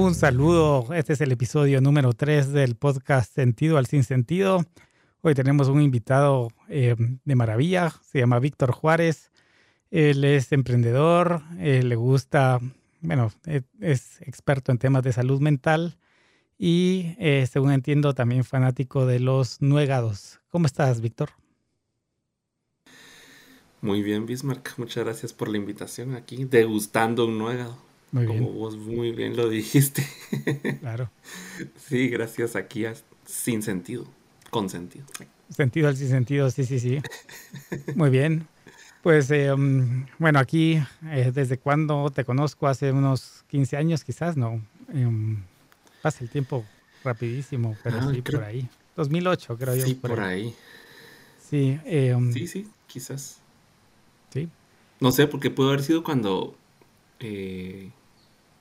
Un saludo, este es el episodio número 3 del podcast Sentido al Sin Sentido. Hoy tenemos un invitado eh, de maravilla, se llama Víctor Juárez. Él es emprendedor, eh, le gusta, bueno, e, es experto en temas de salud mental y, eh, según entiendo, también fanático de los nuegados. ¿Cómo estás, Víctor? Muy bien, Bismarck. Muchas gracias por la invitación aquí, degustando un nuegado. Muy como vos muy bien lo dijiste. Claro. sí, gracias aquí a Sin Sentido, con sentido. Sentido al sin sentido, sí, sí, sí. Muy bien. Pues eh, um, bueno, aquí, eh, ¿desde cuándo te conozco? Hace unos 15 años quizás, ¿no? Um, pasa el tiempo rapidísimo, pero ah, sí, por ahí. 2008, creo yo. Sí, por, ahí. Sí, eh, um, sí, sí, quizás. Sí. No sé, porque pudo haber sido cuando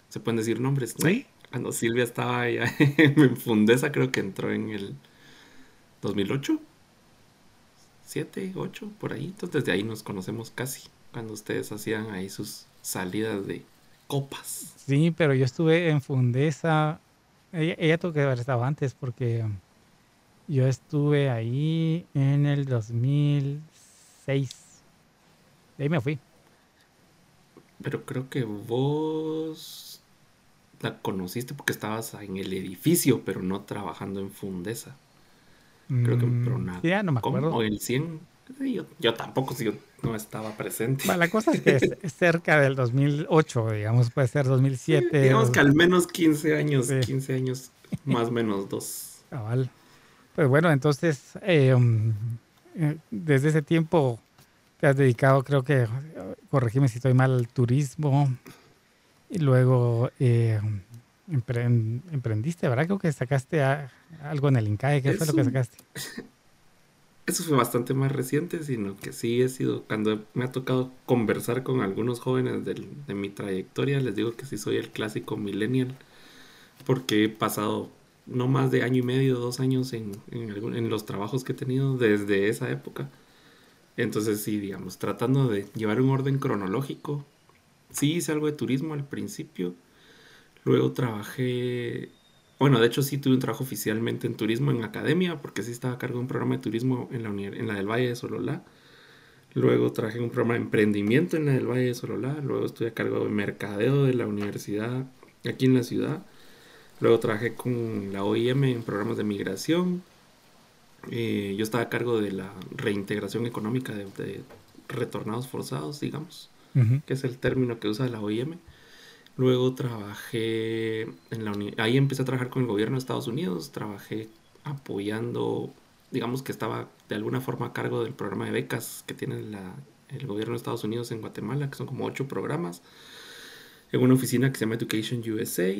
se pueden decir nombres. Sí. Cuando Silvia estaba allá en Fundesa, creo que entró en el 2008. 7, 8, por ahí. Entonces desde ahí nos conocemos casi. Cuando ustedes hacían ahí sus salidas de copas. Sí, pero yo estuve en Fundesa. Ella, tuvo que haber estado antes porque yo estuve ahí en el 2006. De ahí me fui. Pero creo que vos la conociste porque estabas en el edificio, pero no trabajando en Fundesa. Creo que, pero mm, nada. Ya no me acuerdo. O el 100. Yo, tampoco, si yo no estaba presente. la cosa es que es, cerca del 2008, digamos, puede ser 2007. digamos que al menos 15 años, 15 años, más o menos dos. Cabal. Pues bueno, entonces, eh, um, eh, desde ese tiempo te has dedicado, creo que, corregime si estoy mal, al turismo, y luego eh, emprendiste, ¿verdad? Creo que sacaste algo en el INCAE. ¿Qué fue lo que sacaste? Eso fue bastante más reciente, sino que sí he sido, cuando me ha tocado conversar con algunos jóvenes de mi trayectoria, les digo que sí soy el clásico millennial, porque he pasado no más de año y medio, dos años en, en los trabajos que he tenido desde esa época. Entonces sí, digamos, tratando de llevar un orden cronológico, sí hice algo de turismo al principio. Luego trabajé, bueno, de hecho sí tuve un trabajo oficialmente en turismo en academia, porque sí estaba a cargo de un programa de turismo en la, en la del Valle de Sololá. Luego trabajé un programa de emprendimiento en la del Valle de Sololá. Luego estuve a cargo de mercadeo de la universidad aquí en la ciudad. Luego trabajé con la OIM en programas de migración. Eh, yo estaba a cargo de la reintegración económica de retornados forzados, digamos que es el término que usa la OIM. Luego trabajé en la ahí empecé a trabajar con el gobierno de Estados Unidos, trabajé apoyando, digamos que estaba de alguna forma a cargo del programa de becas que tiene el gobierno de Estados Unidos en Guatemala, que son como ocho programas, en una oficina que se llama Education USA.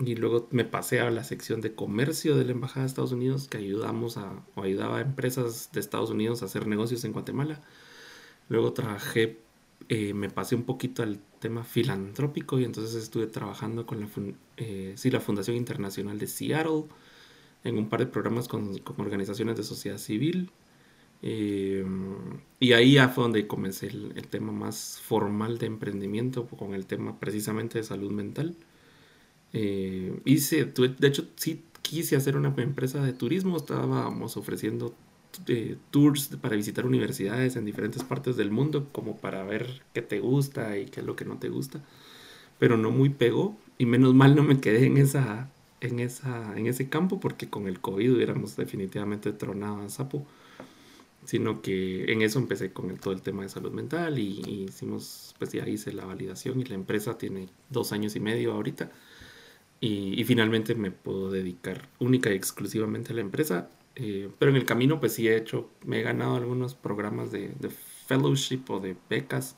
Y luego me pasé a la sección de comercio de la Embajada de Estados Unidos, que ayudamos a, o ayudaba a empresas de Estados Unidos a hacer negocios en Guatemala. Luego trabajé eh, me pasé un poquito al tema filantrópico y entonces estuve trabajando con la, eh, la Fundación Internacional de Seattle en un par de programas con, organizaciones de sociedad civil. Eh, y ahí ya fue donde comencé el, tema más formal de emprendimiento con el tema precisamente de salud mental. Hice, de hecho, sí quise hacer una empresa de turismo, estábamos ofreciendo tours para visitar universidades en diferentes partes del mundo, como para ver qué te gusta y qué es lo que no te gusta. Pero no muy pegó y menos mal no me quedé en esa en esa en ese campo porque con el COVID hubiéramos definitivamente tronado a sapo. Sino que en eso empecé con todo el tema de salud mental y, y, hicimos, pues ya hice la validación y la empresa tiene dos años y medio ahorita. Y, y finalmente me puedo dedicar única y exclusivamente a la empresa eh, pero en el camino pues sí he hecho, me he ganado algunos programas de, fellowship o de becas.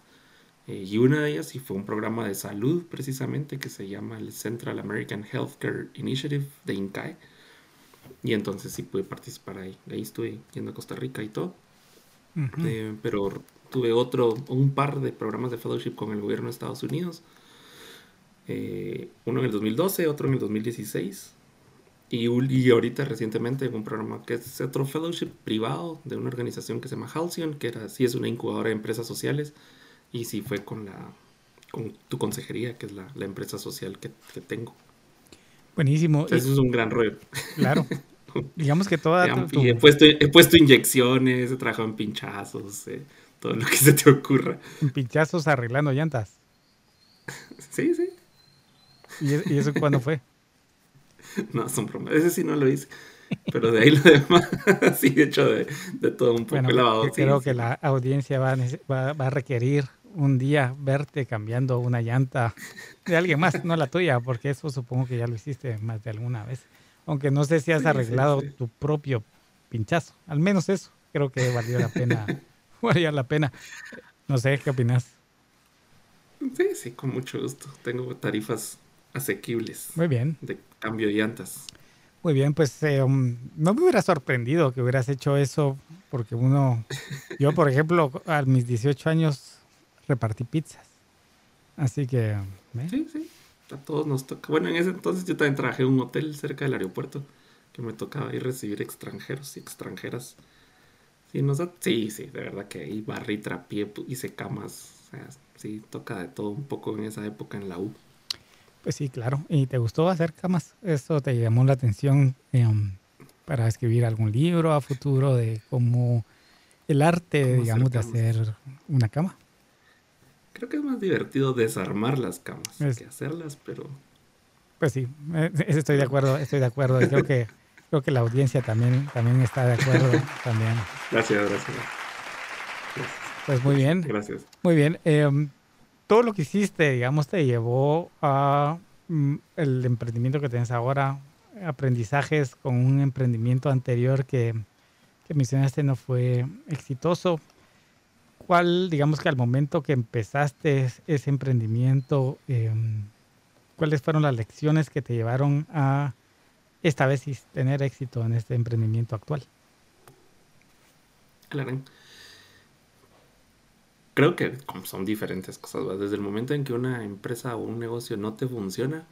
Eh, y una de ellas sí fue un programa de salud precisamente que se llama el Central American Healthcare Initiative de INCAE. Y entonces sí pude participar ahí. Ahí estuve yendo a Costa Rica y todo. Eh, pero tuve otro, un par de programas de fellowship con el gobierno de Estados Unidos. Uno en el 2012, otro en el 2016. Y, y, ahorita recientemente en un programa que es otro fellowship privado de una organización que se llama Halcyon, que era, sí es una incubadora de empresas sociales, y sí fue con la con tu consejería, que es la, la empresa social que, que, tengo. Buenísimo. Eso es un gran rollo. Claro. Digamos que toda... Y he, puesto, he puesto inyecciones, he trabajado en pinchazos, eh, todo lo que se te ocurra. En pinchazos arreglando llantas. Sí, sí. ¿Y, eso cuándo fue? No, son bromas. Ese sí no lo hice. Pero de ahí lo demás, sí, de hecho, de, todo un poco lavado. Creo que la audiencia va, va, va, a requerir un día verte cambiando una llanta de alguien más, no la tuya, porque eso supongo que ya lo hiciste más de alguna vez. Aunque no sé si has arreglado tu propio pinchazo. Al menos eso creo que valió la pena. valió la pena. No sé, ¿qué opinas? Sí, sí, con mucho gusto. Tengo tarifas asequibles. Muy bien. De cambio de llantas. Muy bien, pues eh, um, no me hubiera sorprendido que hubieras hecho eso, porque uno, yo por ejemplo, a mis 18 años repartí pizzas. Así que... ¿eh? Sí, sí, a todos nos toca. Bueno, en ese entonces yo también trabajé en un hotel cerca del aeropuerto, que me tocaba ir recibir extranjeros y extranjeras. Sí, nos sí, sí, de verdad que ahí barrí, trapié, hice camas. O sea, sí, toca de todo un poco en esa época en la U. Pues sí, claro. ¿Y te gustó hacer camas? ¿Eso te llamó la atención em, para escribir algún libro a futuro de cómo el arte, digamos, de hacer una cama? Creo que es más divertido desarmar las camas que hacerlas, pero... Pues sí, eh, estoy de acuerdo, estoy de acuerdo. creo que creo que la audiencia también, también está de acuerdo. también. Gracias, gracias. Pues muy bien. Gracias. Muy bien. Em, todo lo que hiciste, digamos, te llevó a mm, el emprendimiento que tienes ahora, aprendizajes con un emprendimiento anterior que, que mencionaste no fue exitoso. ¿Cuál, digamos que al momento que empezaste ese emprendimiento, em, cuáles fueron las lecciones que te llevaron a esta vez tener éxito en este emprendimiento actual? Claro creo que son diferentes cosas. Desde el momento en que una empresa o un negocio no te funciona,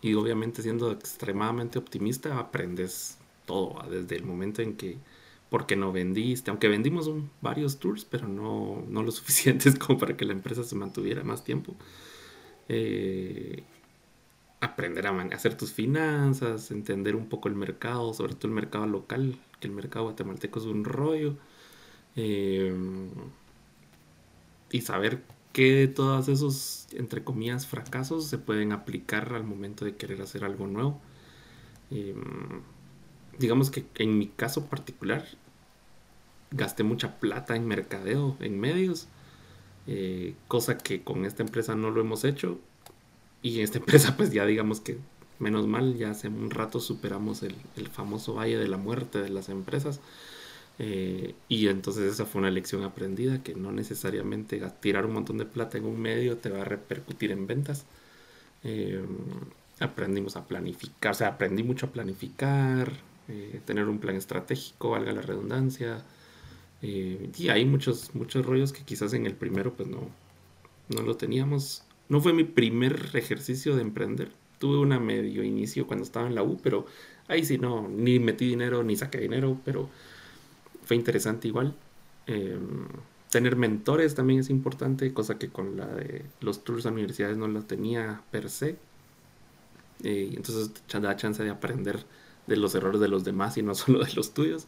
y obviamente siendo extremadamente optimista, aprendes todo. Desde el momento en que, porque no vendiste, aunque vendimos varios tours, pero no, no lo suficientes como para que la empresa se mantuviera más tiempo. Eh, aprender a hacer tus finanzas, entender un poco el mercado, sobre todo el mercado local, que el mercado guatemalteco es un rollo. Eh, y saber qué de todos esos, entre comillas, fracasos se pueden aplicar al momento de querer hacer algo nuevo. Em, digamos que en mi caso particular, gasté mucha plata en mercadeo, en medios, eh, cosa que con esta empresa no lo hemos hecho. Y esta empresa, pues ya digamos que menos mal, ya hace un rato superamos el, el famoso valle de la muerte de las empresas. Eh, y entonces esa fue una lección aprendida, que no necesariamente tirar un montón de plata en un medio te va a repercutir en ventas. Eh, aprendimos a planificar, o sea, aprendí mucho a planificar, eh, tener un plan estratégico, valga la redundancia. y hay muchos, muchos rollos que quizás en el primero pues no, no lo teníamos. No fue mi primer ejercicio de emprender. Tuve una medio inicio cuando estaba en la U, pero ahí sí no, ni metí dinero, ni saqué dinero, pero fue interesante igual. Em, tener mentores también es importante, cosa que con la de los tours a universidades no la tenía per se. Eh, entonces te da chance de aprender de los errores de los demás y no solo de los tuyos.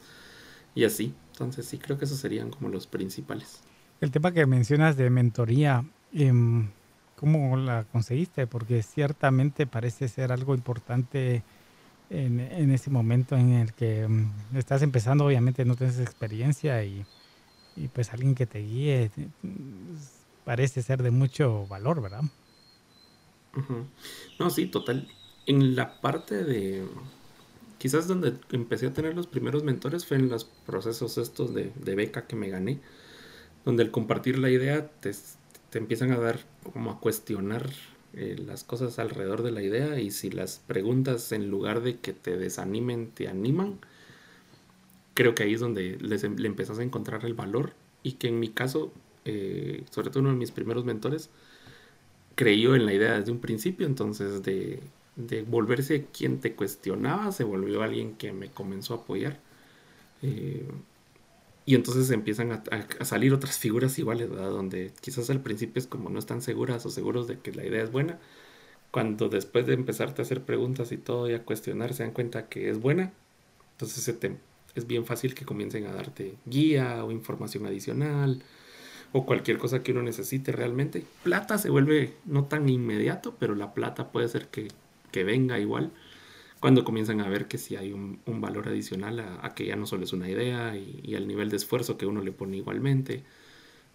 Y así. Entonces sí, creo que esos serían como los principales. El tema que mencionas de mentoría, em, ¿cómo la conseguiste? Porque ciertamente parece ser algo importante en, ese momento en el que mm, estás empezando, obviamente no tienes experiencia y, pues alguien que te guíe parece ser de mucho valor, ¿verdad? No, sí, total. En la parte de... Quizás donde empecé a tener los primeros mentores fue en los procesos estos de, de beca que me gané, donde al compartir la idea te, te empiezan a dar como a cuestionar eh, las cosas alrededor de la idea y si las preguntas en lugar de que te desanimen te animan, creo que ahí es donde em, le empezás a encontrar el valor y que en mi caso, eh, sobre todo uno de mis primeros mentores, creyó en la idea desde un principio, entonces de, de volverse quien te cuestionaba, se volvió alguien que me comenzó a apoyar. Eh, y entonces empiezan a, salir otras figuras iguales. Donde quizás al principio es como no están seguras o seguros de que la idea es buena, cuando después de empezarte a hacer preguntas y todo y a cuestionar se dan cuenta que es buena, entonces es bien fácil que comiencen a darte guía o información adicional o cualquier cosa que uno necesite realmente. Plata se vuelve no tan inmediato, pero la plata puede ser que, venga igual cuando comienzan a ver que si hay un, valor adicional a, que ya no solo es una idea y, al nivel de esfuerzo que uno le pone igualmente.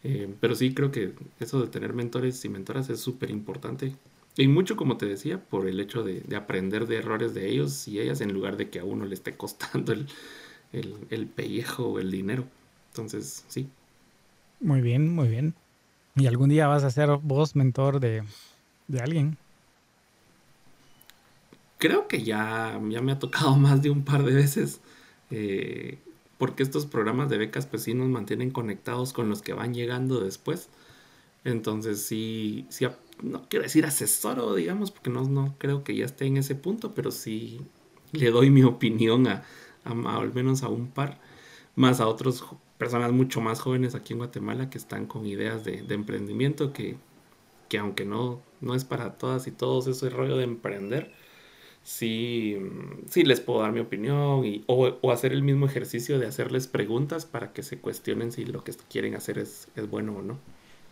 Eh, pero sí creo que eso de tener mentores y mentoras es súper importante. Y mucho, como te decía, por el hecho de, aprender de errores de ellos y ellas en lugar de que a uno le esté costando el, el pellejo o el dinero. Entonces, sí, muy bien, muy bien. ¿Y algún día vas a ser vos mentor de, alguien? Creo que ya, ya me ha tocado más de un par de veces. Eh, porque estos programas de becas pues sí nos mantienen conectados con los que van llegando después. Entonces sí, sí no quiero decir asesoro, digamos, porque no, no creo que ya esté en ese punto, pero sí le doy mi opinión a, al menos a un par, más a otros personas mucho más jóvenes aquí en Guatemala que están con ideas de, emprendimiento que, que, aunque no, no es para todas y todos ese rollo de emprender, sí, sí les puedo dar mi opinión y, o, hacer el mismo ejercicio de hacerles preguntas para que se cuestionen si lo que quieren hacer es, es bueno o no.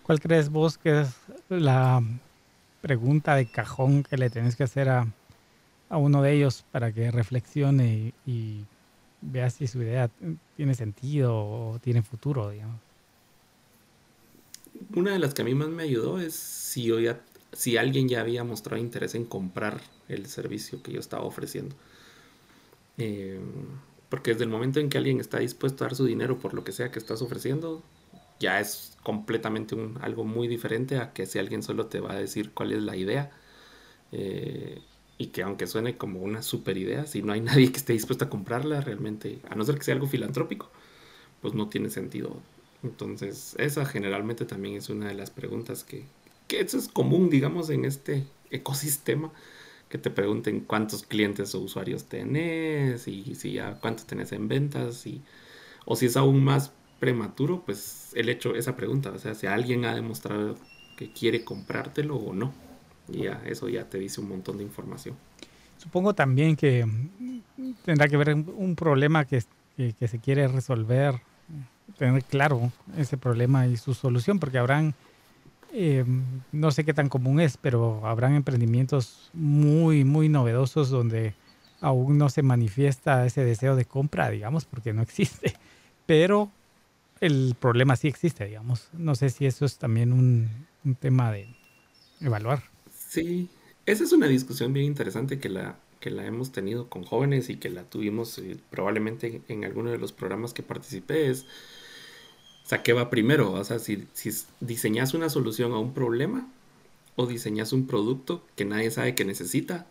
¿Cuál crees vos que es la pregunta de cajón que le tenés que hacer a, a uno de ellos para que reflexione y vea si su idea tiene sentido o tiene futuro, digamos. Una de las que a mí más me ayudó es si, yo ya, si alguien ya había mostrado interés en comprar el servicio que yo estaba ofreciendo. Eh, porque desde el momento en que alguien está dispuesto a dar su dinero por lo que sea que estás ofreciendo, ya es completamente un, algo muy diferente a que si alguien solo te va a decir cuál es la idea. Eh, y que aunque suene como una super idea, si no hay nadie que esté dispuesto a comprarla, realmente, a no ser que sea algo filantrópico, pues no tiene sentido. Entonces, esa generalmente también es una de las preguntas que, eso es común, digamos, en este ecosistema, que te pregunten cuántos clientes o usuarios tenés y si ya cuánto tenés en ventas y, o si es aún más prematuro, pues el hecho, esa pregunta, o sea, si alguien ha demostrado que quiere comprártelo o no. Y ya, eso ya te dice un montón de información. Supongo también que tendrá que ver un problema que, que, se quiere resolver, tener claro ese problema y su solución, porque habrán, eh, no sé qué tan común es, pero habrán emprendimientos muy, muy novedosos donde aún no se manifiesta ese deseo de compra, digamos, porque no existe. Pero el problema sí existe, digamos. No sé si eso es también un, tema de evaluar. Sí, esa es una discusión bien interesante que la, que la hemos tenido con jóvenes y que la tuvimos eh, probablemente en alguno de los programas que participé. O sea, ¿qué va primero? O sea, si, si diseñas una solución a un problema o diseñas un producto que nadie sabe que necesita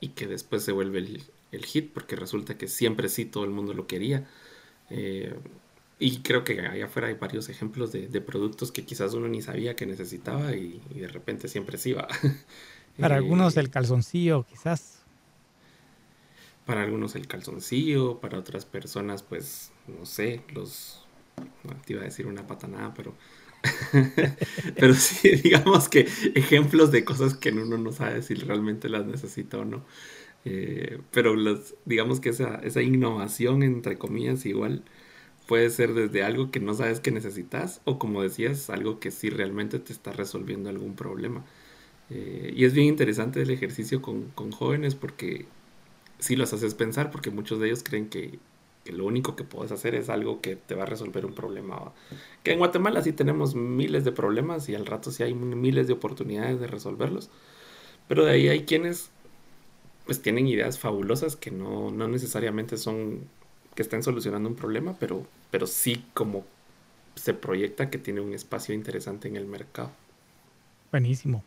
y que después se vuelve el, hit porque resulta que siempre sí todo el mundo lo quería. Eh, y creo que allá afuera hay varios ejemplos de, productos que quizás uno ni sabía que necesitaba y, de repente siempre sí va. Para algunos eh, el calzoncillo, quizás. Para algunos el calzoncillo, para otras personas, pues, no sé, los... Te iba a decir una patanada, pero... pero sí, digamos que ejemplos de cosas que uno no sabe si realmente las necesita o no. Eh, pero los, digamos que esa, esa innovación, entre comillas, igual puede ser desde algo que no sabes que necesitas o como decías, algo que sí realmente te está resolviendo algún problema. Eh, y es bien interesante el ejercicio con, jóvenes porque sí los haces pensar porque muchos de ellos creen que, lo único que puedes hacer es algo que te va a resolver un problema. Que en Guatemala sí tenemos miles de problemas y al rato sí hay miles de oportunidades de resolverlos. Pero de ahí hay quienes pues tienen ideas fabulosas que no, no necesariamente son que estén solucionando un problema, pero, pero sí como se proyecta que tiene un espacio interesante en el mercado. Buenísimo.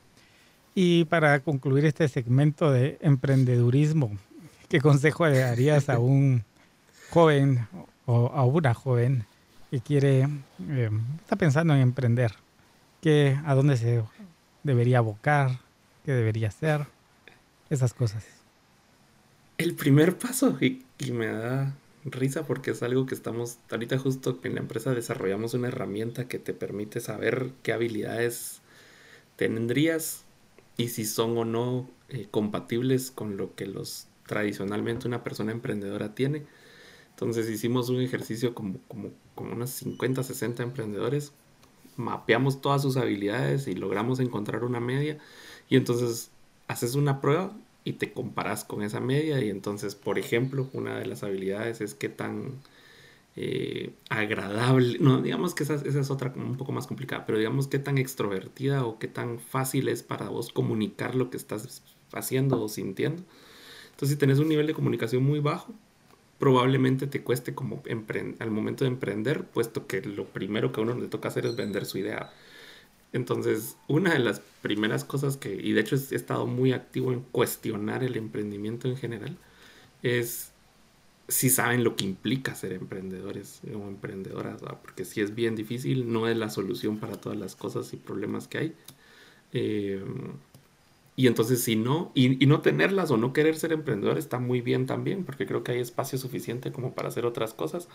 Y para concluir este segmento de emprendedurismo, ¿qué consejo le darías a un joven o a una joven que quiere, eh, está pensando en emprender? ¿Qué, ¿A dónde se debería abocar? ¿Qué debería hacer? Esas cosas. El primer paso, y, y me da risa porque es algo que estamos, ahorita justo en la empresa desarrollamos una herramienta que te permite saber qué habilidades tendrías y si son o no eh, compatibles con lo que los tradicionalmente una persona emprendedora tiene. Entonces hicimos un ejercicio como, como, como unos 50, 60 emprendedores, mapeamos todas sus habilidades y logramos encontrar una media y entonces haces una prueba y te comparas con esa media y entonces, por ejemplo, una de las habilidades es qué tan eh, agradable, no, digamos que esa, esa, es otra un poco más complicada, pero digamos qué tan extrovertida o qué tan fácil es para vos comunicar lo que estás haciendo o sintiendo. Entonces, si tenés un nivel de comunicación muy bajo, probablemente te cueste como al momento de emprender, puesto que lo primero que a uno le toca hacer es vender su idea. Entonces, una de las primeras cosas que, y de hecho he estado muy activo en cuestionar el emprendimiento en general, es si saben lo que implica ser emprendedores o emprendedoras, porque si es bien difícil, no es la solución para todas las cosas y problemas que hay. Eh, y entonces si no, y, no tenerlas o no querer ser emprendedor está muy bien también, porque creo que hay espacio suficiente como para hacer otras cosas.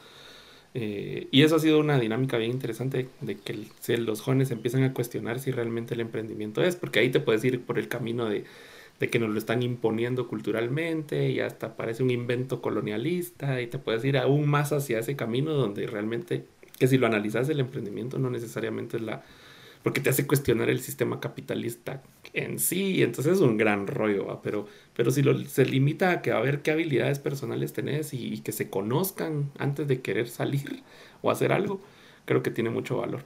Eh, y eso ha sido una dinámica bien interesante de que los jóvenes empiezan a cuestionar si realmente el emprendimiento es, porque ahí te puedes ir por el camino de, que nos lo están imponiendo culturalmente y hasta parece un invento colonialista y te puedes ir aún más hacia ese camino donde realmente, que si lo analizas el emprendimiento no necesariamente es la, porque te hace cuestionar el sistema capitalista en sí, y entonces es un gran rollo, pero, pero si lo, se limita a que a ver qué habilidades personales tenés y, que se conozcan antes de querer salir o hacer algo, creo que tiene mucho valor.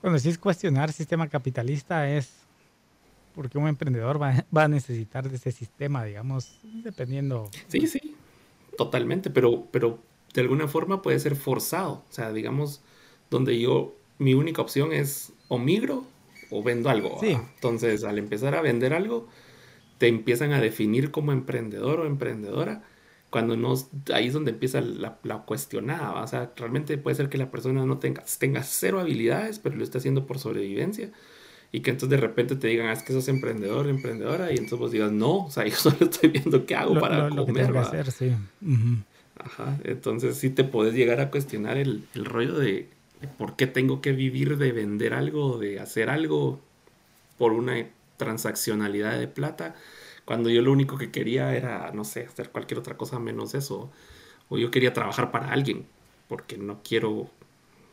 Cuando decís cuestionar sistema capitalista es porque un emprendedor va, va, a necesitar de ese sistema, digamos, dependiendo. Sí, sí, totalmente, pero, pero de alguna forma puede ser forzado, o sea, digamos, donde yo, mi única opción es o migro o vendo algo. Entonces, al empezar a vender algo, te empiezan a definir como emprendedor o emprendedora. Cuando no, ahí es donde empieza la, la cuestionada. O sea, realmente puede ser que la persona no tenga, tenga cero habilidades, pero lo está haciendo por sobrevivencia. Y que entonces de repente te digan, ah, es que sos emprendedor, emprendedora. Y entonces vos digas, no, o sea, yo solo estoy viendo qué hago para comer. que hacer, sí. Ajá, entonces sí te puedes llegar a cuestionar el, el rollo de por qué tengo que vivir de vender algo, de hacer algo por una transaccionalidad de plata, cuando yo lo único que quería era, no sé, hacer cualquier otra cosa menos eso. O yo quería trabajar para alguien, porque no quiero,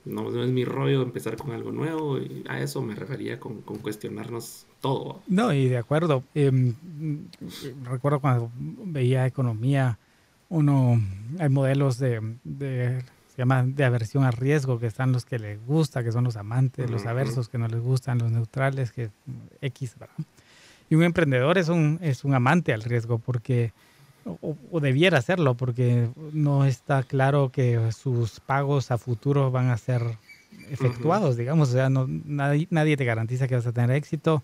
no, es mi rollo empezar con algo nuevo, y a eso me refería con, cuestionarnos todo. No, y de acuerdo. Em, recuerdo cuando veía economía, uno, hay modelos de se llama de aversión a riesgo, que están los que les gusta, que son los amantes, los aversos que no les gustan, los neutrales, que X, ¿verdad? Y un emprendedor es un, es un amante al riesgo porque, o, debiera serlo, porque no está claro que sus pagos a futuro van a ser efectuados, digamos, o sea, no, nadie, nadie te garantiza que vas a tener éxito.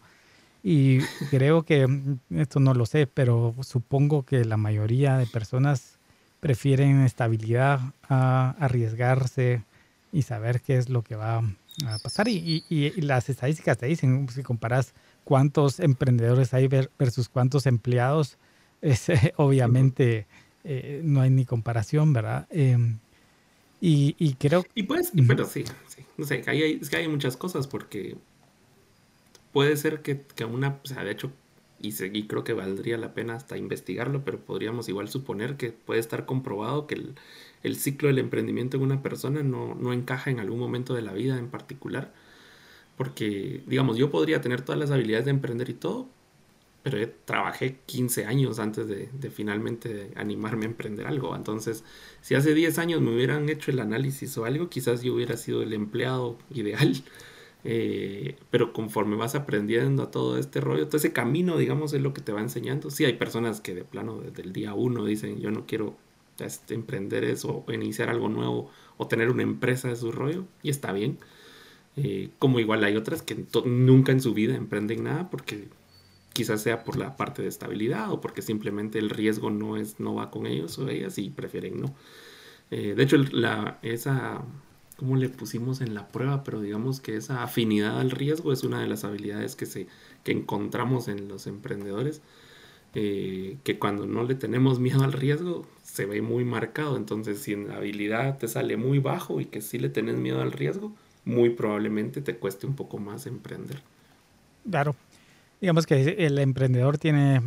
Y creo que, esto no lo sé, pero supongo que la mayoría de personas prefieren estabilidad a arriesgarse y saber qué es lo que va a pasar. Y, las estadísticas te dicen, si comparas cuántos emprendedores hay versus cuántos empleados, es, obviamente eh, no hay ni comparación, ¿verdad? Em, y, creo... Y pues, pero sí, sí. No sé, hay, es que hay muchas cosas porque puede ser que, que una, o sea, de hecho, y, creo que valdría la pena hasta investigarlo, pero podríamos igual suponer que puede estar comprobado que el, ciclo del emprendimiento en una persona no, no, encaja en algún momento de la vida en particular. Porque, digamos, yo podría tener todas las habilidades de emprender y todo, pero trabajé 15 años antes de, de, finalmente animarme a emprender algo. Entonces, si hace 10 años me hubieran hecho el análisis o algo, quizás yo hubiera sido el empleado ideal eh, pero conforme vas aprendiendo a todo este rollo, todo ese camino, digamos, es lo que te va enseñando. Sí, hay personas que de plano desde el día uno dicen, yo no quiero este, emprender eso, o iniciar algo nuevo, o tener una empresa de su rollo, y está bien. Eh, como igual hay otras que nunca en su vida emprenden nada porque quizás sea por la parte de estabilidad o porque simplemente el riesgo no, es, no va con ellos o ellas y prefieren no. Eh, de hecho, esa cómo le pusimos en la prueba, pero digamos que esa afinidad al riesgo es una de las habilidades que, se, que encontramos en los emprendedores, eh, que cuando no le tenemos miedo al riesgo se ve muy marcado, entonces si en la habilidad te sale muy bajo y que sí le tenés miedo al riesgo, muy probablemente te cueste un poco más emprender. Claro. digamos que el emprendedor tiene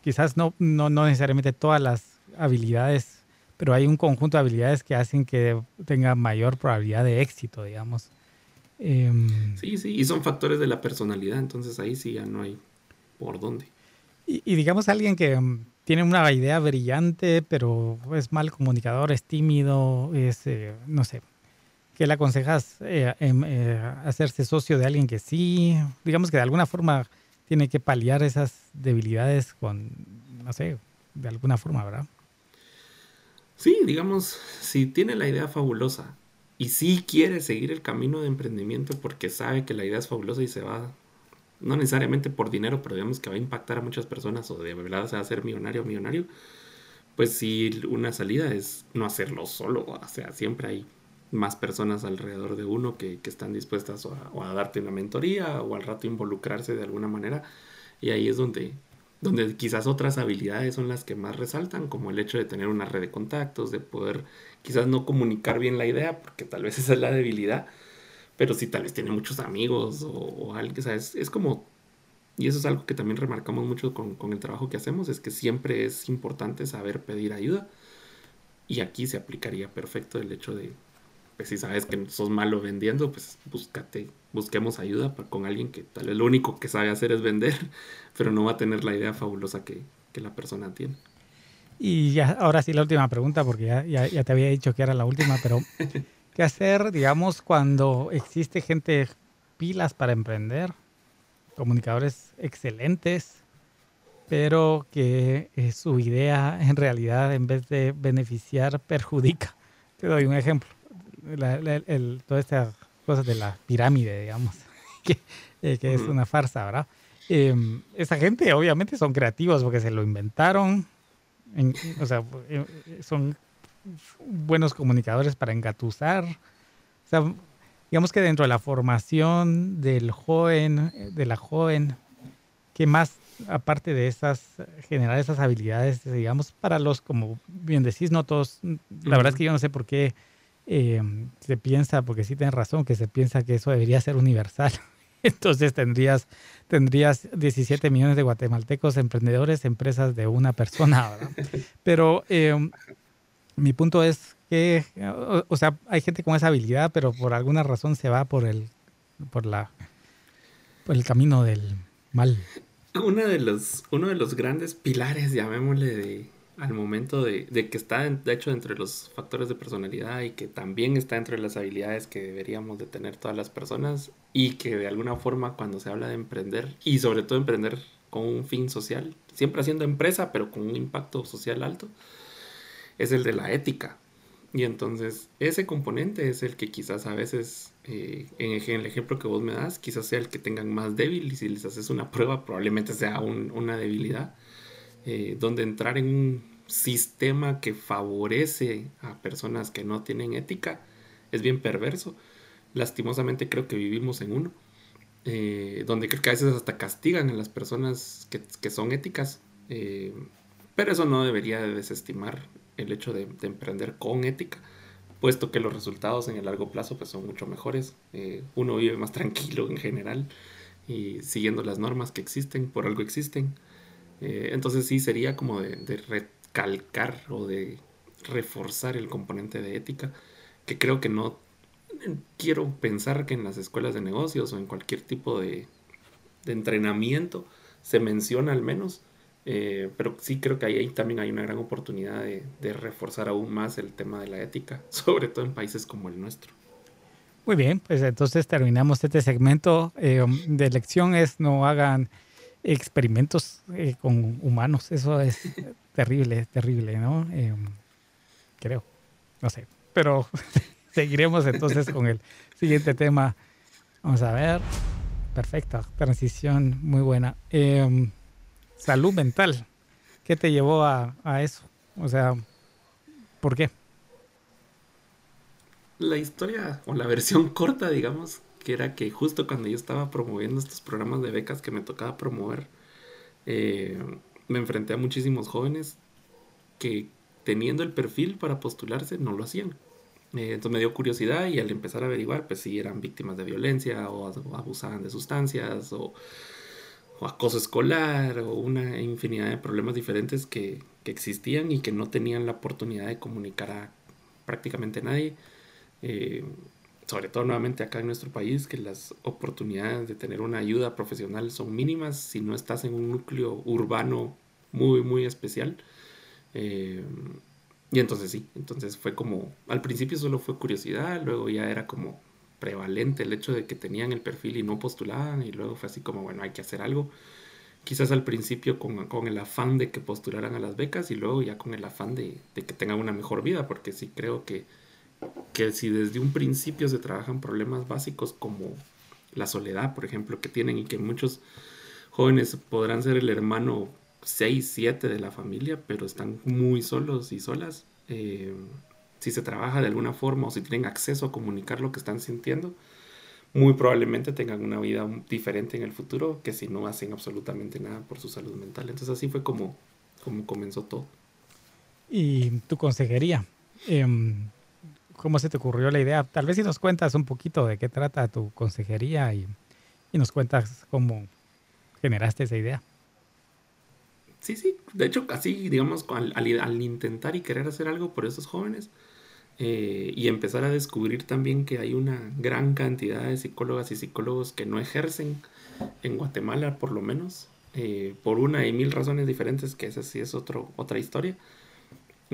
quizás no, no, no necesariamente todas las habilidades, pero hay un conjunto de habilidades que hacen que tenga mayor probabilidad de éxito, digamos. Em, sí, sí, y son factores de la personalidad, entonces ahí sí ya no hay por dónde. Y, digamos alguien que mm, tiene una idea brillante, pero es mal comunicador, es tímido, es, eh, no sé, ¿qué le aconsejas eh, em, eh, hacerse socio de alguien que sí? Digamos que de alguna forma tiene que paliar esas debilidades con, no sé, de alguna forma, ¿verdad? Sí, digamos, si tiene la idea fabulosa y sí quiere seguir el camino de emprendimiento porque sabe que la idea es fabulosa y se va, no necesariamente por dinero, pero digamos que va a impactar a muchas personas o de verdad se va a hacer millonario o millonario, pues sí, una salida es no hacerlo solo, o sea, siempre hay más personas alrededor de uno que, están dispuestas a, a, darte una mentoría o al rato involucrarse de alguna manera. Y ahí es donde, donde quizás otras habilidades son las que más resaltan, como el hecho de tener una red de contactos, de poder quizás no comunicar bien la idea, porque tal vez esa es la debilidad, pero si tal vez tiene muchos amigos o, algo, o sea, es, es, como, y eso es algo que también remarcamos mucho con, con el trabajo que hacemos, es que siempre es importante saber pedir ayuda. Y aquí se aplicaría perfecto el hecho de, pues si sabes que sos malo vendiendo, pues búscate, busquemos ayuda con alguien que tal vez lo único que sabe hacer es vender, pero no va a tener la idea fabulosa que, la persona tiene. Y ya, ahora sí la última pregunta, porque ya, ya, te había dicho que era la última, pero ¿qué hacer, digamos, cuando existe gente pilas para emprender, comunicadores excelentes, pero que eh, su idea en realidad en vez de beneficiar perjudica? Te doy un ejemplo la, el, todas estas cosas de la pirámide, digamos, que, eh, que es una farsa, ¿verdad? Eh, esa gente obviamente son creativos porque se lo inventaron, o sea, eh, son buenos comunicadores para engatusar. O sea, digamos que dentro de la formación del joven, de la joven, ¿qué más, aparte de esas, generar esas habilidades, digamos, para los, como bien decís, no todos, la verdad es que yo no sé por qué eh, se piensa, porque sí tienes razón, que se piensa que eso debería ser universal. Entonces tendrías, tendrías 17 millones de guatemaltecos emprendedores, empresas de una persona. Pero eh, mi punto es que, o, sea, hay gente con esa habilidad, pero por alguna razón se va por el, por la, por el camino del mal. Uno de los, uno de los grandes pilares, llamémosle, de, al momento de, que está, de hecho, entre los factores de personalidad y que también está entre las habilidades que deberíamos de tener todas las personas y que de alguna forma cuando se habla de emprender y sobre todo emprender con un fin social, siempre haciendo empresa pero con un impacto social alto, es el de la ética. Y entonces ese componente es el que quizás a veces, eh, en el ejemplo que vos me das, quizás sea el que tengan más débil y si les haces una prueba probablemente sea una debilidad eh, donde entrar en un sistema que favorece a personas que no tienen ética es bien perverso. Lastimosamente creo que vivimos en uno, eh, donde creo que a veces hasta castigan a las personas que, son éticas, eh, pero eso no debería de desestimar el hecho de, emprender con ética, puesto que los resultados en el largo plazo pues, son mucho mejores. uno vive más tranquilo en general y siguiendo las normas que existen, por algo existen. Eh, entonces sí sería como de, recalcar o de reforzar el componente de ética, que creo que no quiero pensar que en las escuelas de negocios o en cualquier tipo de, entrenamiento se menciona al menos, eh, pero sí creo que ahí, también hay una gran oportunidad de, reforzar aún más el tema de la ética, sobre todo en países como el nuestro. Muy bien, pues entonces terminamos este segmento eh, de lección es no hagan experimentos eh, con humanos. Eso es terrible, terrible, ¿no? Em, creo, no sé. Pero seguiremos entonces con el siguiente tema. Vamos a ver. Perfecta, transición muy buena. Em, salud mental. ¿Qué te llevó a, a eso? O sea, ¿por qué? La historia o la versión corta, digamos, que era que justo cuando yo estaba promoviendo estos programas de becas que me tocaba promover, eh, me enfrenté a muchísimos jóvenes que teniendo el perfil para postularse no lo hacían. Eh, entonces me dio curiosidad y al empezar a averiguar, pues si eran víctimas de violencia o, abusaban de sustancias o, acoso escolar o una infinidad de problemas diferentes que, existían y que no tenían la oportunidad de comunicar a prácticamente nadie. Eh, sobre todo nuevamente acá en nuestro país, que las oportunidades de tener una ayuda profesional son mínimas si no estás en un núcleo urbano muy, muy especial. Eh, y entonces sí, entonces fue como, al principio solo fue curiosidad, luego ya era como prevalente el hecho de que tenían el perfil y no postulaban, y luego fue así como, bueno, hay que hacer algo. Quizás al principio con, con el afán de que postularan a las becas y luego ya con el afán de, de que tengan una mejor vida, porque sí creo que, que si desde un principio se trabajan problemas básicos como la soledad, por ejemplo, que tienen y que muchos jóvenes podrán ser el hermano 6, 7 de la familia, pero están muy solos y solas. Eh, si se trabaja de alguna forma o si tienen acceso a comunicar lo que están sintiendo, muy probablemente tengan una vida diferente en el futuro que si no hacen absolutamente nada por su salud mental. Entonces así fue como, como comenzó todo. Y tu consejería, em, ¿cómo se te ocurrió la idea? Tal vez si nos cuentas un poquito de qué trata tu consejería y, y nos cuentas cómo generaste esa idea. Sí, sí, de hecho, así, digamos, al, intentar y querer hacer algo por esos jóvenes eh, y empezar a descubrir también que hay una gran cantidad de psicólogas y psicólogos que no ejercen en Guatemala, por lo menos, eh, por una y mil razones diferentes, que esa sí es otro, otra historia.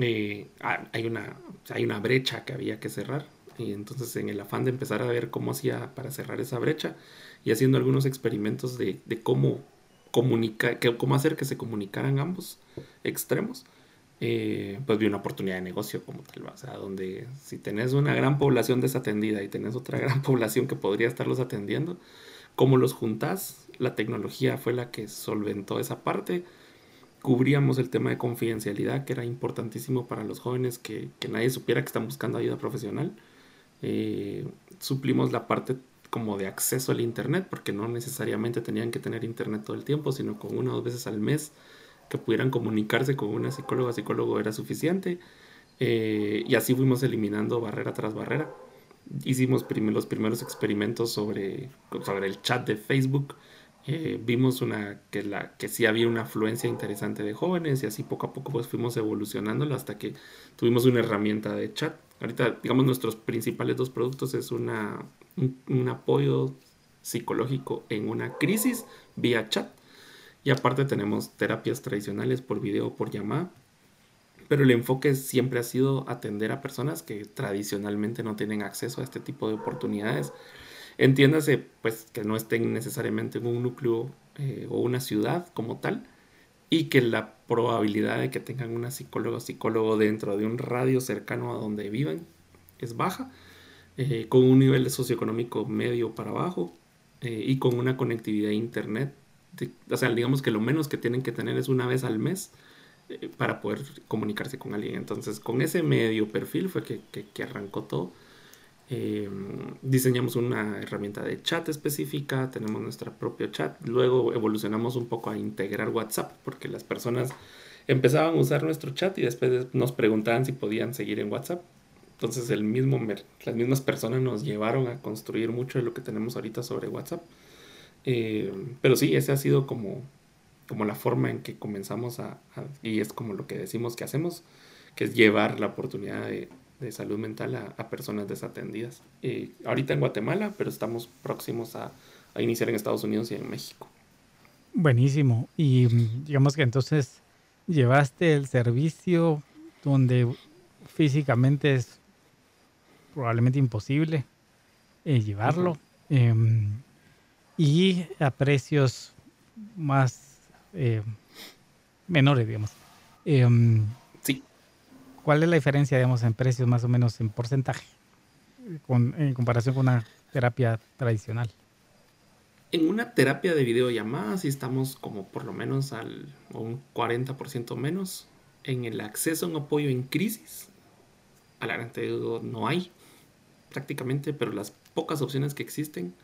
Eh, ah, hay, una, hay una brecha que había que cerrar y entonces en el afán de empezar a ver cómo hacía para cerrar esa brecha y haciendo algunos experimentos de, cómo comunicar, que, cómo hacer que se comunicaran ambos extremos, eh, pues vi una oportunidad de negocio como tal, o sea, donde si tenés una gran población desatendida y tenés otra gran población que podría estarlos atendiendo, ¿cómo los juntás? La tecnología fue la que solventó esa parte. Cubríamos el tema de confidencialidad, que era importantísimo para los jóvenes, que, nadie supiera que están buscando ayuda profesional. Eh, suplimos la parte como de acceso al Internet, porque no necesariamente tenían que tener Internet todo el tiempo, sino con una o dos veces al mes que pudieran comunicarse con una psicóloga psicólogo era suficiente. Eh, y así fuimos eliminando barrera tras barrera. Hicimos los primeros experimentos sobre, sobre el chat de Facebook. Eh, vimos una, que, la, que sí había una afluencia interesante de jóvenes y así poco a poco pues fuimos evolucionándolo hasta que tuvimos una herramienta de chat. Ahorita, digamos, nuestros principales dos productos es una un, apoyo psicológico en una crisis vía chat. Y aparte tenemos terapias tradicionales por video por llamada. Pero el enfoque siempre ha sido atender a personas que tradicionalmente no tienen acceso a este tipo de oportunidades. Entiéndase, pues, que no estén necesariamente en un núcleo eh, o una ciudad como tal y que la probabilidad de que tengan una psicóloga o psicólogo dentro de un radio cercano a donde viven es baja eh, con un nivel socioeconómico medio para abajo eh, y con una conectividad a internet. o sea, digamos que lo menos que tienen que tener es una vez al mes eh, para poder comunicarse con alguien. Entonces, con ese medio perfil fue que, que, arrancó todo. Diseñamos una herramienta de chat específica, tenemos nuestra propia chat, luego evolucionamos un poco a integrar WhatsApp porque las personas empezaban a usar nuestro chat y después nos preguntaban si podían seguir en WhatsApp entonces el mismo, las mismas personas nos llevaron a construir mucho de lo que tenemos ahorita sobre WhatsApp. Eh, pero sí, esa ha sido como, como la forma en que comenzamos a, y es como lo que decimos que hacemos, que es llevar la oportunidad de, salud mental a, personas desatendidas. Eh, ahorita en Guatemala, pero estamos próximos a, a iniciar en Estados Unidos y en México. Buenísimo. Y digamos que entonces llevaste el servicio donde físicamente es probablemente imposible eh, llevarlo. Em, y a precios más eh, menores, digamos. ¿Cuál es la diferencia, digamos, en precios más o menos en porcentaje en comparación con una terapia tradicional? En una terapia de videollamada sí estamos como por lo menos al un 40% menos. En el acceso a un apoyo en crisis, a la gran no hay prácticamente, pero las pocas opciones que existen,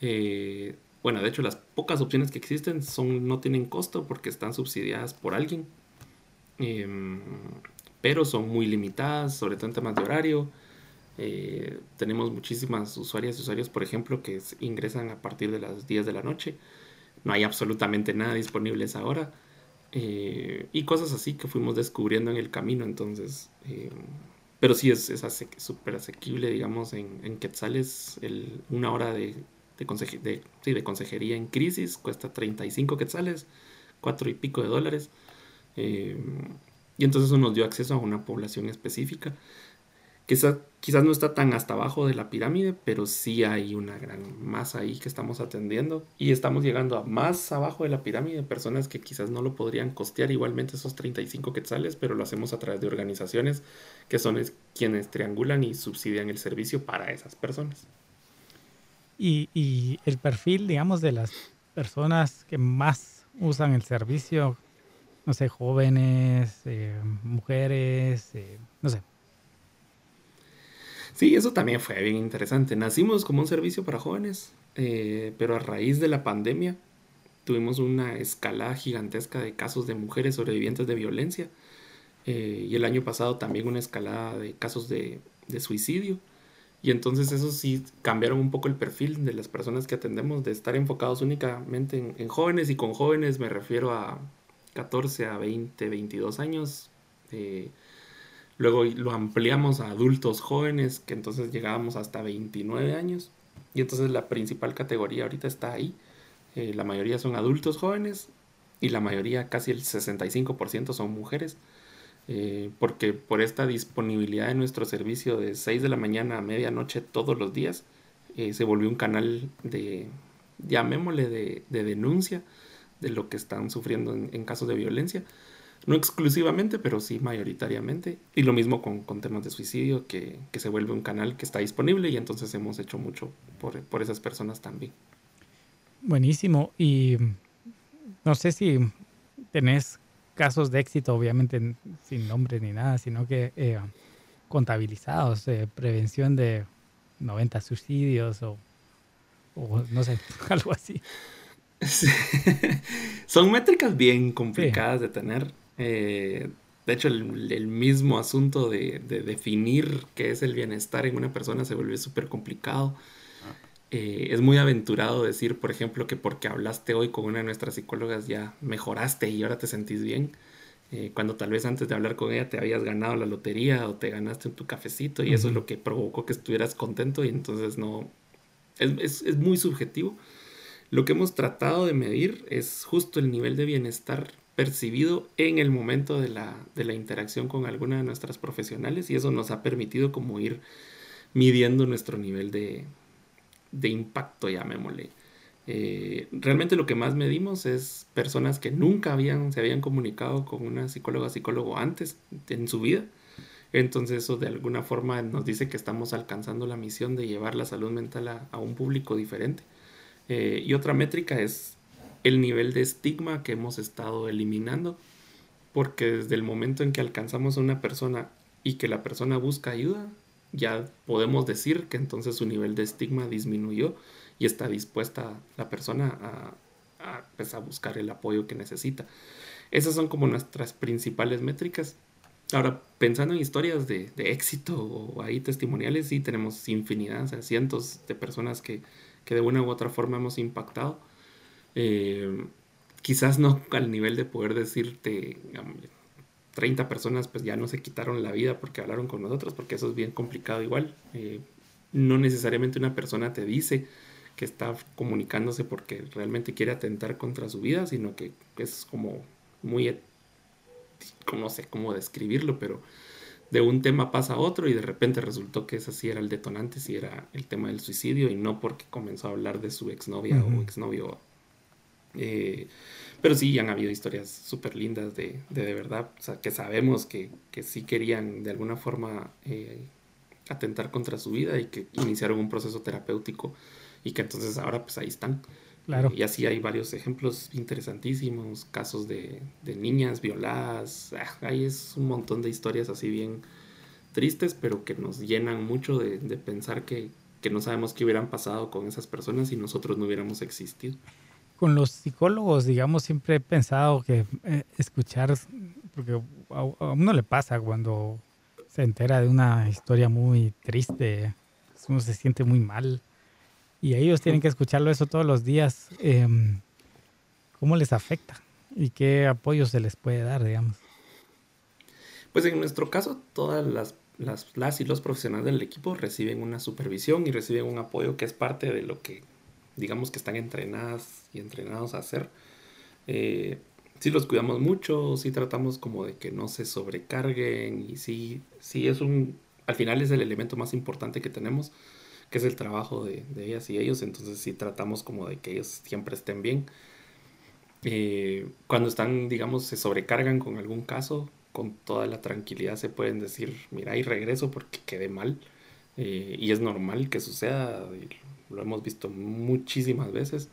eh, bueno, de hecho las pocas opciones que existen son, no tienen costo porque están subsidiadas por alguien, em, pero son muy limitadas, sobre todo en temas de horario. Eh, tenemos muchísimas usuarias y usuarios, por ejemplo, que ingresan a partir de las 10 de la noche. No hay absolutamente nada disponible a esa hora. Eh, y cosas así que fuimos descubriendo en el camino. Entonces, eh, pero sí es súper asequible, digamos, en, en quetzales. El, una hora de, de, de consejería en crisis cuesta 35 quetzales, cuatro y pico de dólares. Y entonces eso nos dio acceso a una población específica. Quizás, quizás no está tan hasta abajo de la pirámide, pero sí hay una gran masa ahí que estamos atendiendo y estamos llegando a más abajo de la pirámide, personas que quizás no lo podrían costear igualmente esos 35 quetzales, pero lo hacemos a través de organizaciones que son quienes triangulan y subsidian el servicio para esas personas. Y, y el perfil, digamos, de las personas que más usan el servicio, no sé, jóvenes, eh, mujeres, eh, no sé, Sí, eso también fue bien interesante. Nacimos como un servicio para jóvenes, eh, pero a raíz de la pandemia tuvimos una escalada gigantesca de casos de mujeres sobrevivientes de violencia. Eh, y el año pasado también una escalada de casos de, suicidio. Y entonces eso sí cambiaron un poco el perfil de las personas que atendemos, de estar enfocados únicamente en, jóvenes. Y con jóvenes me refiero a 14 a 20, 22 años. Eh, Luego lo ampliamos a adultos jóvenes, que entonces llegábamos hasta 29 años. Y entonces la principal categoría ahorita está ahí. Eh, la mayoría son adultos jóvenes y la mayoría, casi el 65% son mujeres. Eh, porque por esta disponibilidad de nuestro servicio de 6 de la mañana a medianoche todos los días, se volvió un canal de, llamémosle, de, de, denuncia de lo que están sufriendo en, casos de violencia. No exclusivamente, pero sí mayoritariamente. Y lo mismo con, temas de suicidio, que, se vuelve un canal que está disponible y entonces hemos hecho mucho por, esas personas también. Buenísimo. Y no sé si tenés casos de éxito, obviamente sin nombre ni nada, sino que eh, contabilizados, eh, prevención de 90 suicidios o, no sé, algo así. Son métricas bien complicadas de tener. Eh, de hecho, el, mismo asunto de, definir qué es el bienestar en una persona se vuelve súper complicado. Eh, es muy aventurado decir, por ejemplo, que porque hablaste hoy con una de nuestras psicólogas ya mejoraste y ahora te sentís bien. Eh, cuando tal vez antes de hablar con ella te habías ganado la lotería o te ganaste tu cafecito y eso es lo que provocó que estuvieras contento y entonces no... Es, es muy subjetivo. Lo que hemos tratado de medir es justo el nivel de bienestar percibido en el momento de la, de la interacción con alguna de nuestras profesionales y eso nos ha permitido como ir midiendo nuestro nivel de, de impacto, llamémosle. Eh, realmente lo que más medimos es personas que nunca habían, se habían comunicado con una psicóloga psicólogo antes en su vida. Entonces eso de alguna forma nos dice que estamos alcanzando la misión de llevar la salud mental a, un público diferente. Eh, y otra métrica es el nivel de estigma que hemos estado eliminando, porque desde el momento en que alcanzamos a una persona y que la persona busca ayuda, ya podemos decir que entonces su nivel de estigma disminuyó y está dispuesta la persona a, pues, a, buscar el apoyo que necesita. Esas son como nuestras principales métricas. Ahora, pensando en historias de, éxito o ahí testimoniales, sí tenemos infinidad, o cientos de personas que, que de una u otra forma hemos impactado. Eh, quizás no al nivel de poder decirte, 30 personas pues ya no se quitaron la vida porque hablaron con nosotros, porque eso es bien complicado igual. Eh, no necesariamente una persona te dice que está comunicándose porque realmente quiere atentar contra su vida, sino que es como muy, no sé cómo describirlo, pero de un tema pasa a otro y de repente resultó que ese sí era el detonante, sí era el tema del suicidio y no porque comenzó a hablar de su exnovia o exnovio eh, pero sí, han habido historias súper lindas de, de, verdad, o sea, que sabemos que, que, sí querían de alguna forma eh, atentar contra su vida y que iniciaron un proceso terapéutico y que entonces ahora pues ahí están. Claro. Y así hay varios ejemplos interesantísimos, casos de, de niñas violadas, ah, ahí es un montón de historias así bien tristes, pero que nos llenan mucho de, de pensar que, que no sabemos qué hubieran pasado con esas personas si nosotros no hubiéramos existido con los psicólogos, digamos, siempre he pensado que eh, escuchar, porque a, uno le pasa cuando se entera de una historia muy triste, uno se siente muy mal y ellos tienen que escucharlo eso todos los días, em, ¿cómo les afecta y qué apoyo se les puede dar, digamos? Pues en nuestro caso, todas las, las, y los profesionales del equipo reciben una supervisión y reciben un apoyo que es parte de lo que, digamos, que están entrenadas y entrenados a hacer. Eh, sí los cuidamos mucho, sí tratamos como de que no se sobrecarguen y sí, sí es un, al final es el elemento más importante que tenemos, que es el trabajo de, de ellas y ellos, entonces sí tratamos como de que ellos siempre estén bien. Eh, cuando están, digamos, se sobrecargan con algún caso, con toda la tranquilidad se pueden decir, mira, y regreso porque quedé mal. Eh, y es normal que suceda, lo hemos visto muchísimas veces.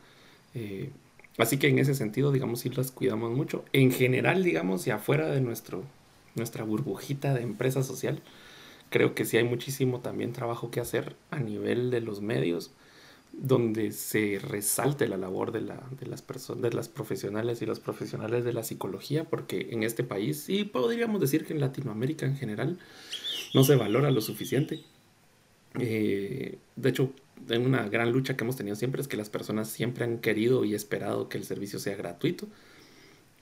Eh, así que en ese sentido, digamos, sí las cuidamos mucho. En general, digamos, y afuera de nuestro, nuestra burbujita de empresa social, creo que sí hay muchísimo también trabajo que hacer a nivel de los medios donde se resalte la labor de, la, de las personas, de las profesionales y los profesionales de la psicología, porque en este país, y podríamos decir que en Latinoamérica en general, no se valora lo suficiente. Eh, de hecho, en una gran lucha que hemos tenido siempre es que las personas siempre han querido y esperado que el servicio sea gratuito,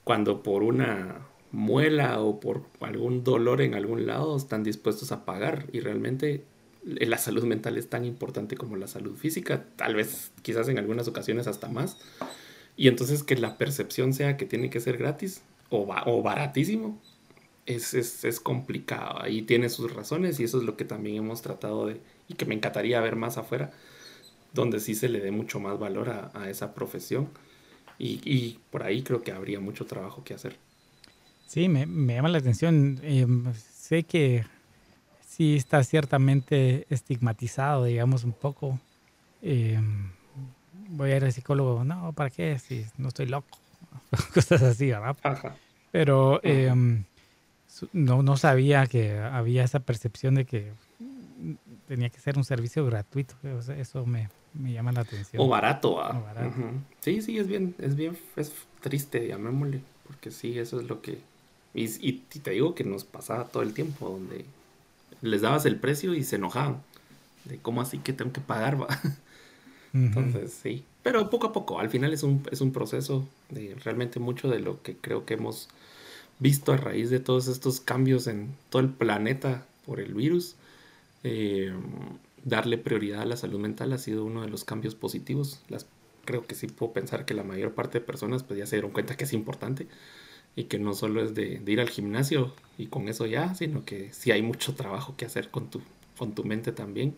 cuando por una muela o por algún dolor en algún lado están dispuestos a pagar y realmente la salud mental es tan importante como la salud física, tal vez quizás en algunas ocasiones hasta más. Y entonces que la percepción sea que tiene que ser gratis o, o baratísimo, es, es, es, complicado. Ahí tiene sus razones y eso es lo que también hemos tratado de, y que me encantaría ver más afuera, donde sí se le dé mucho más valor a, a esa profesión. Y, y, por ahí creo que habría mucho trabajo que hacer. Sí, me, me llama la atención. Eh, sé que sí está ciertamente estigmatizado, digamos, un poco. Em, voy a ir al psicólogo, no, ¿para qué? Si no estoy loco. Cosas así, ¿verdad? Pero em, no, no sabía que había esa percepción de que tenía que ser un servicio gratuito. eso me, me, llama la atención. O barato. ¿ah? Sí, sí, es bien, es bien, es triste, llamémosle, porque sí, eso es lo que... Y, y te digo que nos pasaba todo el tiempo, donde les dabas el precio y se enojaban. De cómo así que tengo que pagar, va. Entonces, sí. Pero poco a poco, al final es un, es un proceso de realmente mucho de lo que creo que hemos visto a raíz de todos estos cambios en todo el planeta por el virus. Eh, darle prioridad a la salud mental ha sido uno de los cambios positivos. Las, creo que sí puedo pensar que la mayor parte de personas pues ya se dieron cuenta que es importante y que no solo es de, ir al gimnasio y con eso ya, sino que sí hay mucho trabajo que hacer con tu, con tu mente también.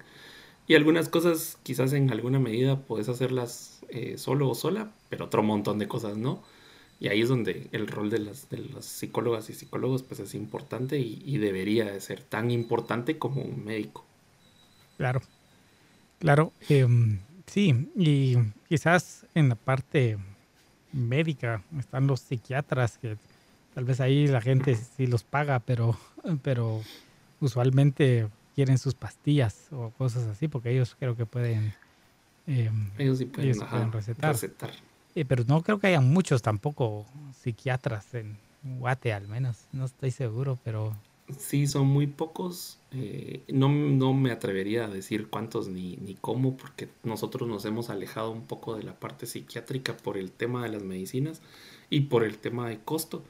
Y algunas cosas quizás en alguna medida puedes hacerlas eh, solo o sola, pero otro montón de cosas no. Y ahí es donde el rol de las, de las psicólogas y psicólogos pues es importante y, debería de ser tan importante como un médico. Claro, claro. Em, sí, y quizás en la parte médica están los psiquiatras que Tal vez ahí la gente sí los paga, pero, pero usualmente quieren sus pastillas o cosas así, porque ellos creo que pueden, em, ellos sí pueden, recetar. Eh, pero no creo que haya muchos tampoco psiquiatras en Guate, al menos. No estoy seguro, pero... Sí, son muy pocos. Eh, no, no, me atrevería a decir cuántos ni, ni cómo, porque nosotros nos hemos alejado un poco de la parte psiquiátrica por el tema de las medicinas y por el tema de costo.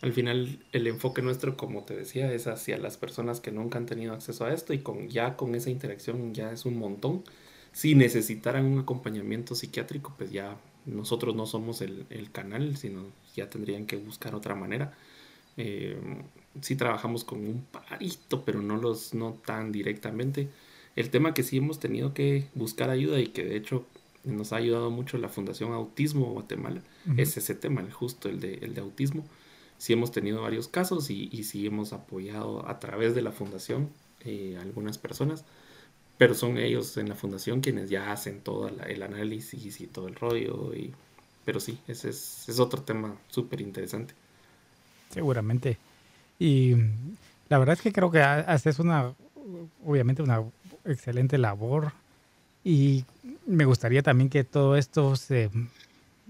Al final el enfoque nuestro, como te decía, es hacia las personas que nunca han tenido acceso a esto y con ya con esa interacción ya es un montón. Si necesitaran un acompañamiento psiquiátrico, pues ya nosotros no somos el, canal, sino ya tendrían que buscar otra manera. Eh, sí trabajamos con un parito, pero no los no tan directamente. El tema que sí hemos tenido que buscar ayuda y que de hecho nos ha ayudado mucho la Fundación Autismo Guatemala, es ese tema, justo el de, el de autismo sí hemos tenido varios casos y, y sí hemos apoyado a través de la fundación eh, algunas personas, pero son ellos en la fundación quienes ya hacen todo el análisis y todo el rollo. Y, pero sí, ese es, es otro tema súper interesante. Seguramente. Y la verdad es que creo que haces una, obviamente, una excelente labor. Y me gustaría también que todo esto se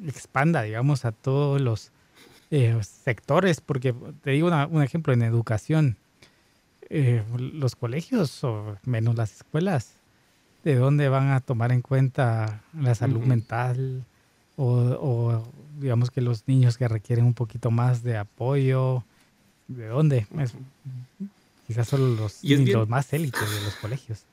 expanda, digamos, a todos los eh, sectores, porque te digo un ejemplo, en educación, eh, los colegios o menos las escuelas, ¿de dónde van a tomar en cuenta la salud mental? O, digamos que los niños que requieren un poquito más de apoyo, ¿de dónde? quizás solo los, los más élites de los colegios.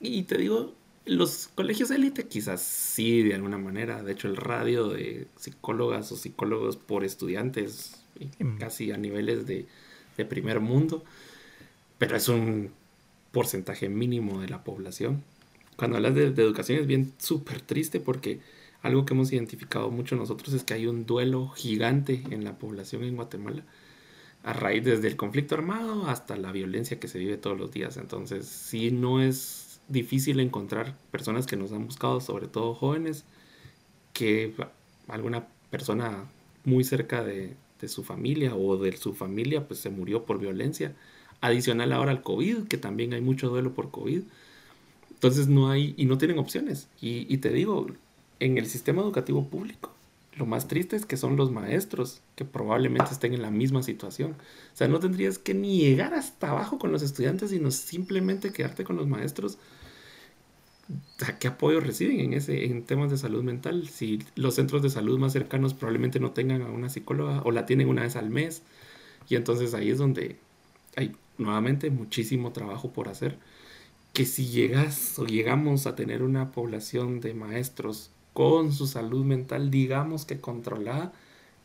Y te digo, los colegios élite quizás sí, de alguna manera. De hecho, el radio de psicólogas o psicólogos por estudiantes, casi a niveles de, primer mundo, pero es un porcentaje mínimo de la población. Cuando hablas de, de educación es bien súper triste porque algo que hemos identificado mucho nosotros es que hay un duelo gigante en la población en Guatemala a raíz desde el conflicto armado hasta la violencia que se vive todos los días. Entonces, sí no es difícil encontrar personas que nos han buscado, sobre todo jóvenes, que alguna persona muy cerca de, su familia o de su familia pues se murió por violencia. Adicional ahora al COVID, que también hay mucho duelo por COVID. Entonces no hay y no tienen opciones. Y, y te digo, en el sistema educativo público, lo más triste es que son los maestros que probablemente estén en la misma situación. O sea, no tendrías que ni llegar hasta abajo con los estudiantes, sino simplemente quedarte con los maestros ¿qué apoyo reciben en, ese, en temas de salud mental? Si los centros de salud más cercanos probablemente no tengan a una psicóloga o la tienen una vez al mes. Y entonces ahí es donde hay nuevamente muchísimo trabajo por hacer. Que si llegas o llegamos a tener una población de maestros con su salud mental, digamos que controlada,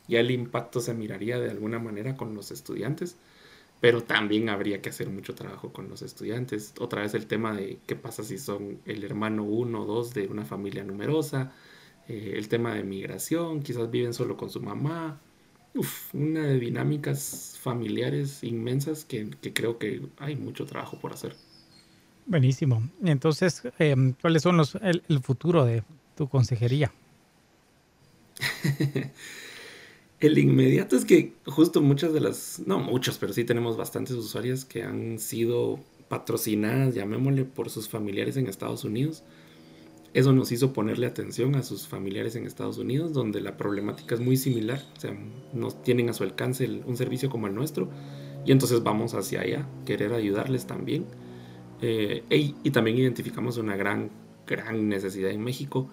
ya el impacto se miraría de alguna manera con los estudiantes pero también habría que hacer mucho trabajo con los estudiantes. Otra vez el tema de qué pasa si son el hermano uno o dos de una familia numerosa, eh, el tema de migración, quizás viven solo con su mamá. Uf, una de dinámicas familiares inmensas que, creo que hay mucho trabajo por hacer. Buenísimo. Entonces, em, ¿cuáles son los el futuro de consejería? El inmediato es que justo muchas de las, no muchos, pero sí tenemos bastantes usuarias que han sido patrocinadas, llamémosle, por sus familiares en Estados Unidos. Eso nos hizo ponerle atención a sus familiares en Estados Unidos, donde la problemática es muy similar, o sea, no tienen a su alcance un servicio como el nuestro, y entonces vamos hacia allá, querer ayudarles también. Eh, y también identificamos una gran, gran necesidad en México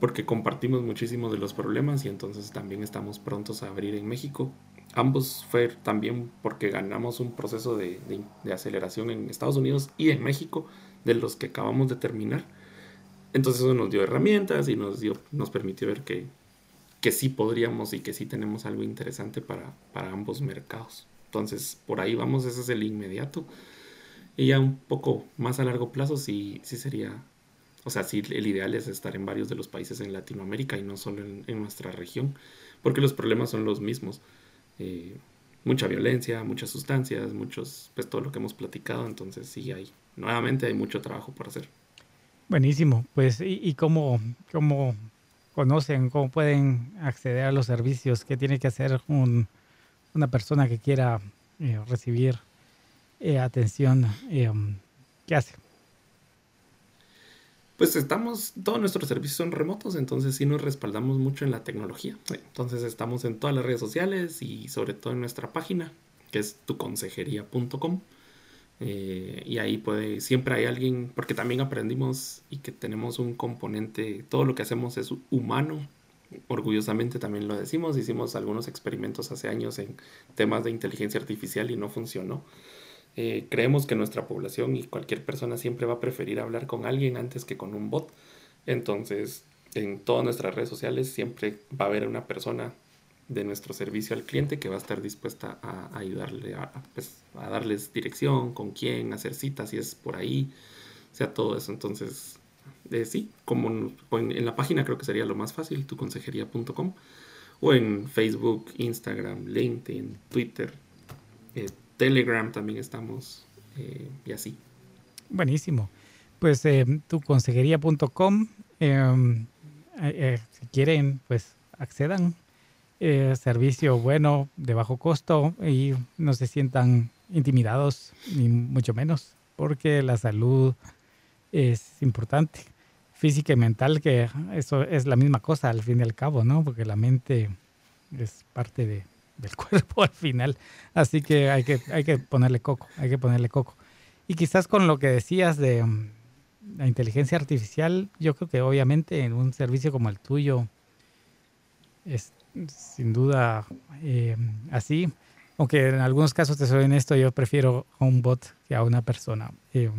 porque compartimos muchísimo de los problemas y entonces también estamos prontos a abrir en México. Ambos fue también porque ganamos un proceso de, aceleración en Estados Unidos y en México de los que acabamos de terminar. Entonces eso nos dio herramientas y nos, dio, nos permitió ver que, que sí podríamos y que sí tenemos algo interesante para, para ambos mercados. Entonces por ahí vamos, ese es el inmediato. Y ya un poco más a largo plazo sí, sí sería o sea, sí, el ideal es estar en varios de los países en Latinoamérica y no solo en, nuestra región, porque los problemas son los mismos. Eh, mucha violencia, muchas sustancias, muchos, pues todo lo que hemos platicado, entonces sí hay, nuevamente hay mucho trabajo por hacer. Buenísimo, pues ¿y, cómo, cómo conocen, cómo pueden acceder a los servicios? ¿Qué tiene que hacer una persona que quiera eh, recibir eh, atención? ¿Qué hace? Pues estamos, todos nuestros servicios son remotos, entonces sí nos respaldamos mucho en la tecnología. Entonces estamos en todas las redes sociales y sobre todo en nuestra página, que es tuconsejería.com. Eh, y ahí puede, siempre hay alguien, porque también aprendimos y que tenemos un componente, todo lo que hacemos es humano, orgullosamente también lo decimos, hicimos algunos experimentos hace años en temas de inteligencia artificial y no funcionó. Eh, creemos que nuestra población y cualquier persona siempre va a preferir hablar con alguien antes que con un bot. Entonces, en todas nuestras redes sociales siempre va a haber una persona de nuestro servicio al cliente que va a estar dispuesta a, ayudarle a, pues, a, darles dirección, con quién, hacer citas, si es por ahí, sea, todo eso. Entonces, eh, sí, como en, la página creo que sería lo más fácil, tuconsejería.com, o en Facebook, Instagram, LinkedIn, Twitter, eh, Telegram también estamos eh, y así. Buenísimo. Pues eh, tuconsejería.com, em, eh, si quieren, pues accedan. servicio bueno, de bajo costo y no se sientan intimidados, ni mucho menos, porque la salud es importante. Física y mental, que eso es la misma cosa al fin y al cabo, ¿no? Porque la mente es parte de, del cuerpo al final. Así que hay que, hay que ponerle coco, hay que ponerle coco. Y quizás con lo que decías de mm, la inteligencia artificial, yo creo que obviamente en un servicio como el tuyo es sin duda eh, así. Aunque en algunos casos, te soy honesto, yo prefiero a un bot que a una persona. Eh,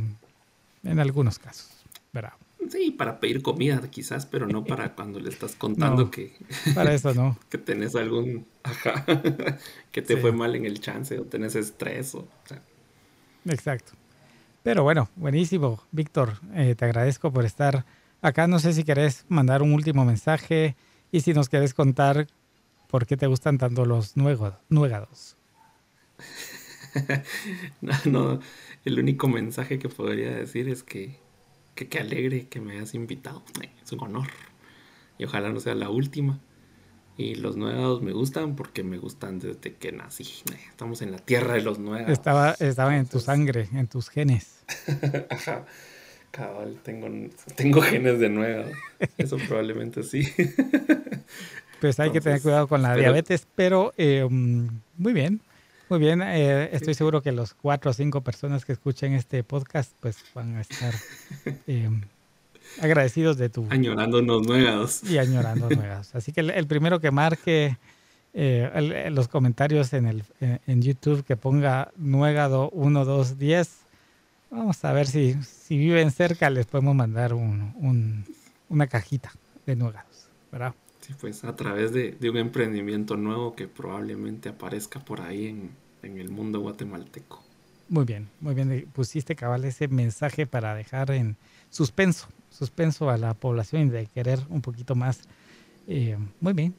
en algunos casos, ¿verdad? Sí, para pedir comida quizás, pero no para cuando le estás contando que... Para eso no. que tenés algún... Ajá. que te fue mal en el chance o tenés estrés o... Exacto. Pero bueno, buenísimo. Víctor, eh, te agradezco por estar acá. No sé si querés mandar un último mensaje y si nos querés contar por qué te gustan tanto los nuegados. no, no, el único mensaje que podría decir es que que qué alegre que me hayas invitado. Es un honor. Y ojalá no sea la última. Y los nuevos me gustan porque me gustan desde que nací. Estamos en la tierra de los nuevos. Estaba, estaba en tu sangre, en tus genes. Ajá. Cabal, tengo, tengo genes de nuevo. Eso probablemente sí. Pues hay que tener cuidado con la diabetes, pero eh, muy bien. Muy bien, eh, estoy seguro que los cuatro o cinco personas que escuchen este podcast pues van a estar eh, agradecidos de tu... Añorándonos nuevos. Y añorando nuevos. Así que el, primero que marque eh, los comentarios en, el, en YouTube que ponga Nuegado 1210, vamos a ver si, si viven cerca les podemos mandar un, una cajita de Nuegados, ¿verdad? Pues a través de, un emprendimiento nuevo que probablemente aparezca por ahí en, el mundo guatemalteco. Muy bien, muy bien. Pusiste cabal ese mensaje para dejar en suspenso, suspenso a la población de querer un poquito más. Eh, muy bien,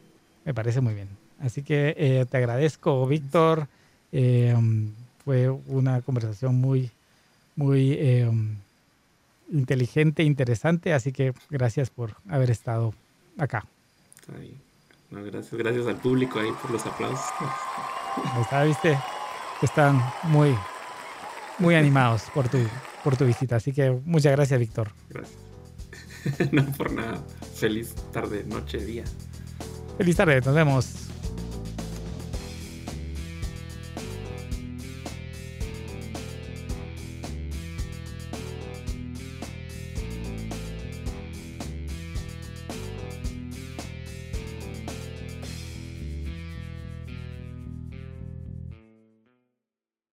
me parece muy bien. Así que eh, te agradezco, Víctor. Eh, fue una conversación muy, muy inteligente, interesante. Así que gracias por haber estado acá gracias, gracias al público ahí por los aplausos. Está, viste, están muy, muy animados por tu, por tu visita. Así que muchas gracias, Víctor. Gracias. no por nada. Feliz tarde, noche, día. Feliz tarde, nos vemos.